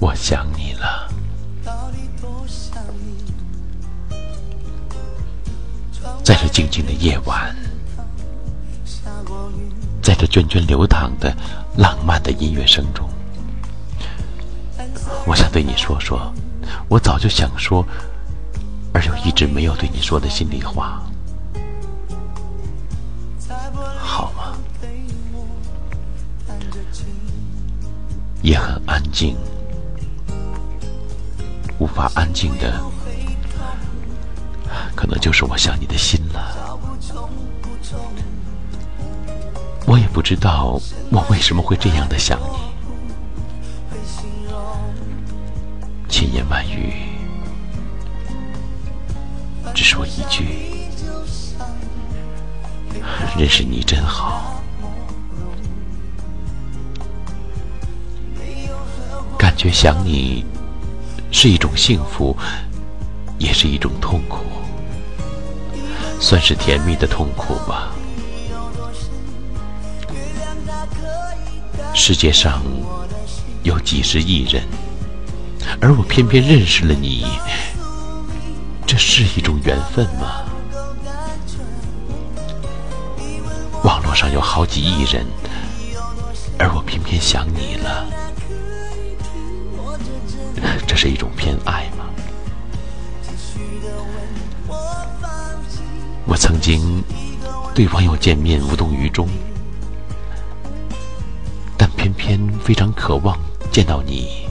我想你了。在这静静的夜晚，在这涓涓流淌的浪漫的音乐声中。我想对你说说，我早就想说，而又一直没有对你说的心里话。好吗？也很安静。法安静的。可能就是我想你的心了，我也不知道我为什么会这样的想你，千言万语只说一句：认识你真好，感觉想你是一种幸福，也是一种痛苦。算是甜蜜的痛苦吧。世界上有几十亿人，而我偏偏认识了你，这是一种缘分吗？网络上有好几亿人，而我偏偏想你了，是一种偏爱吗？我曾经对网友见面无动于衷，但偏偏非常渴望见到你。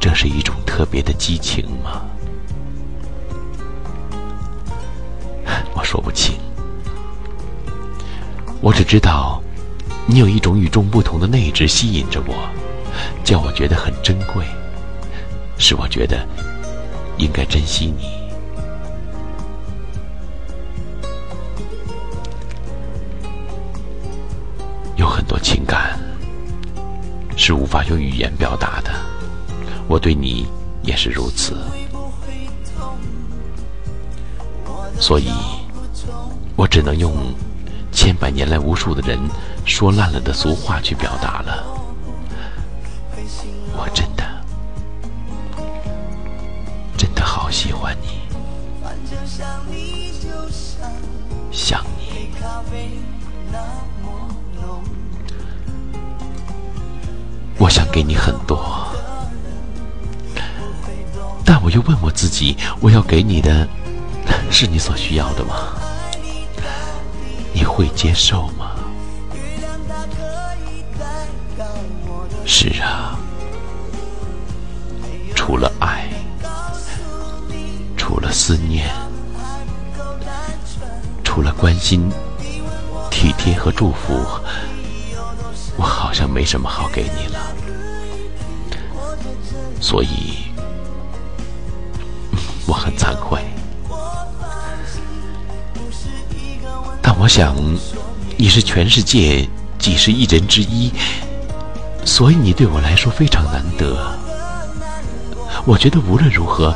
这是一种特别的激情吗？我说不清。我只知道，你有一种与众不同的内质吸引着我，叫我觉得很珍贵，使我觉得应该珍惜你。有很多情感是无法用语言表达的，我对你也是如此，所以，我只能用千百年来无数的人说烂了的俗话去表达了。给你很多，但我又问我自己：我要给你的，是你所需要的吗？你会接受吗？是啊，除了爱，除了思念，除了关心、体贴和祝福。我好像没什么好给你了，所以 我很惭愧。但我想，你是全世界几十亿人之一，所以你对我来说非常难得。我觉得无论如何，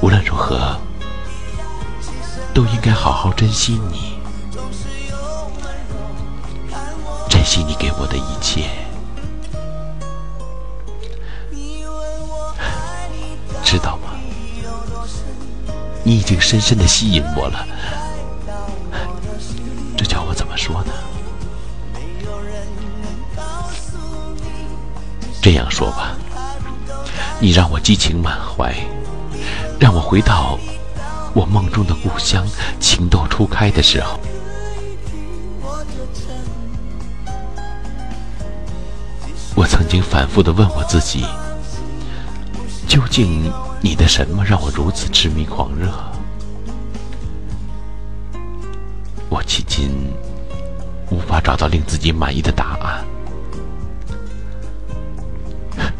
无论如何，都应该好好珍惜你。珍惜你给我的一切，你已经深深的吸引我了，这叫我怎么说呢？这样说吧，你让我激情满怀，让我回到我梦中的故乡，情窦初开的时候。我曾经反复的问我自己：究竟你的什么让我如此痴迷狂热？我迄今无法找到令自己满意的答案。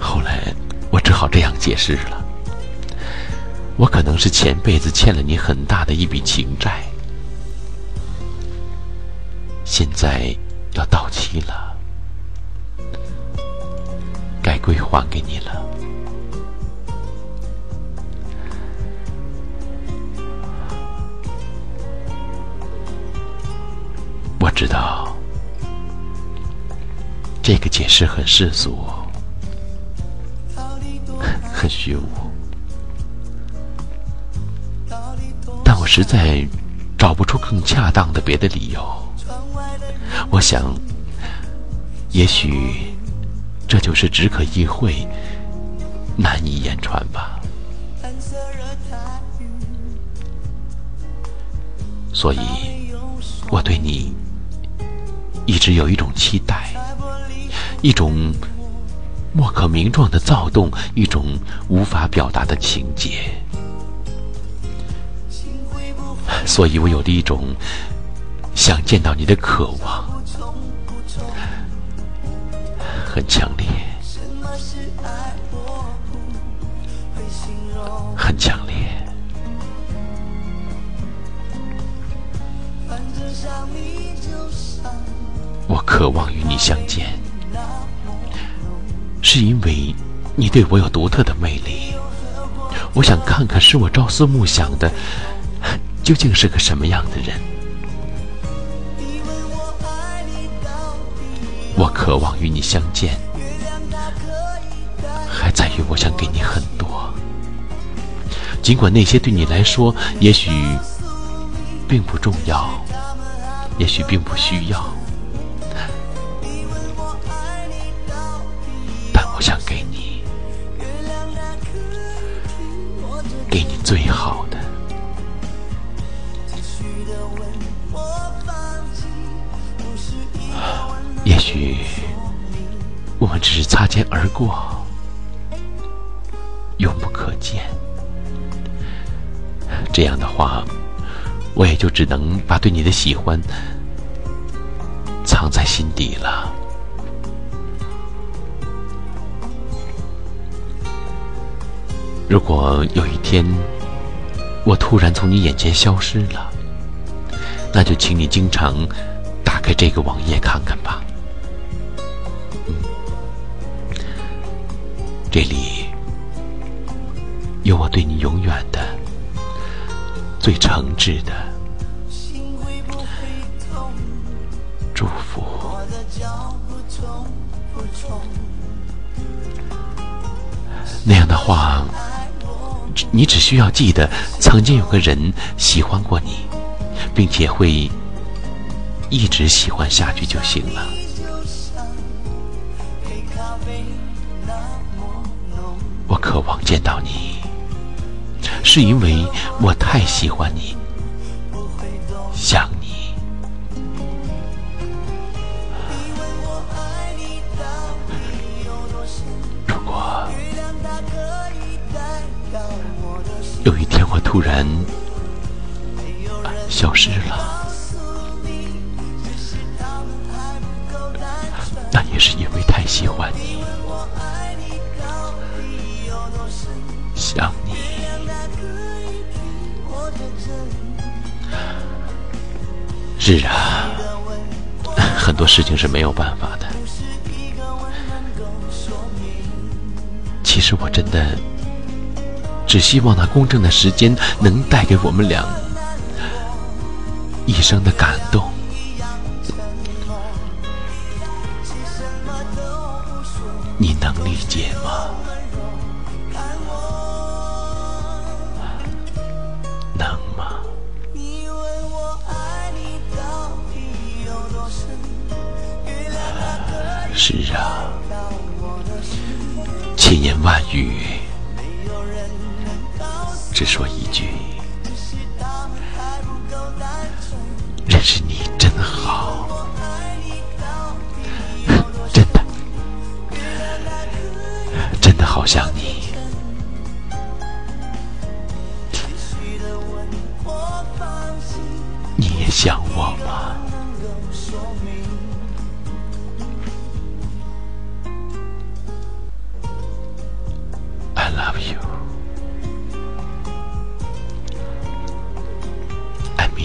后来我只好这样解释了：我可能是前辈子欠了你很大的一笔情债，现在要到期了。该归还给你了。这个解释很世俗，很虚无，但我实在找不出更恰当的别的理由。我想，也许这就是只可意会，难以言传吧。所以，我对你一直有一种期待，一种莫可名状的躁动，一种无法表达的情结。所以我有了一种想见到你的渴望，很强烈，很强烈。我渴望与你相见，是因为你对我有独特的魅力。我想看看使我朝思暮想的究竟是个什么样的人。我渴望与你相见，还在于我想给你很多，尽管那些对你来说也许并不重要。也许并不需要，我想给你，给你最好的。也许我们只是擦肩而过，永不可见。这样的话。我也就只能把对你的喜欢藏在心底了。如果有一天我突然从你眼前消失了，那就请你经常打开这个网页看看吧。这里有我对你永远的。最诚挚的祝福。那样的话，你只需要记得，曾经有个人喜欢过你，并且会一直喜欢下去就行了。我渴望见到你。是因为我太喜欢你，想突然消失了，那也是因为太喜欢你，想你。是啊，很多事情是没有办法的。其实我真的只希望那公正的时间能带给我们俩一生的感动。你能理解吗？是啊，千言万语，只说一句：认识你真好，真的，真的好想你。你也想我吗？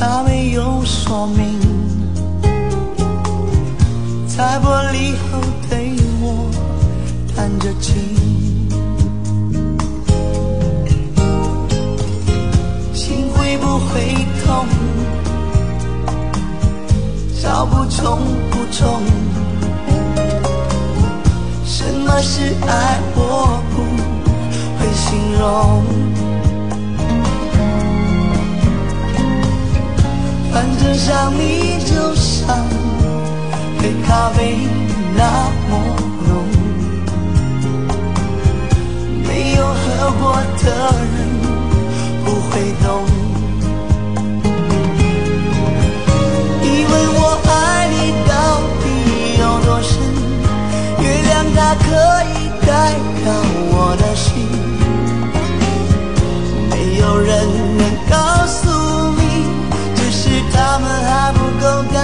他没有说明，在玻璃后对我弹着琴，心会不会痛？找不重不重，什么是爱？我不会形容。反正想你就像黑咖啡那么浓，没有喝过的人不会懂。们还不够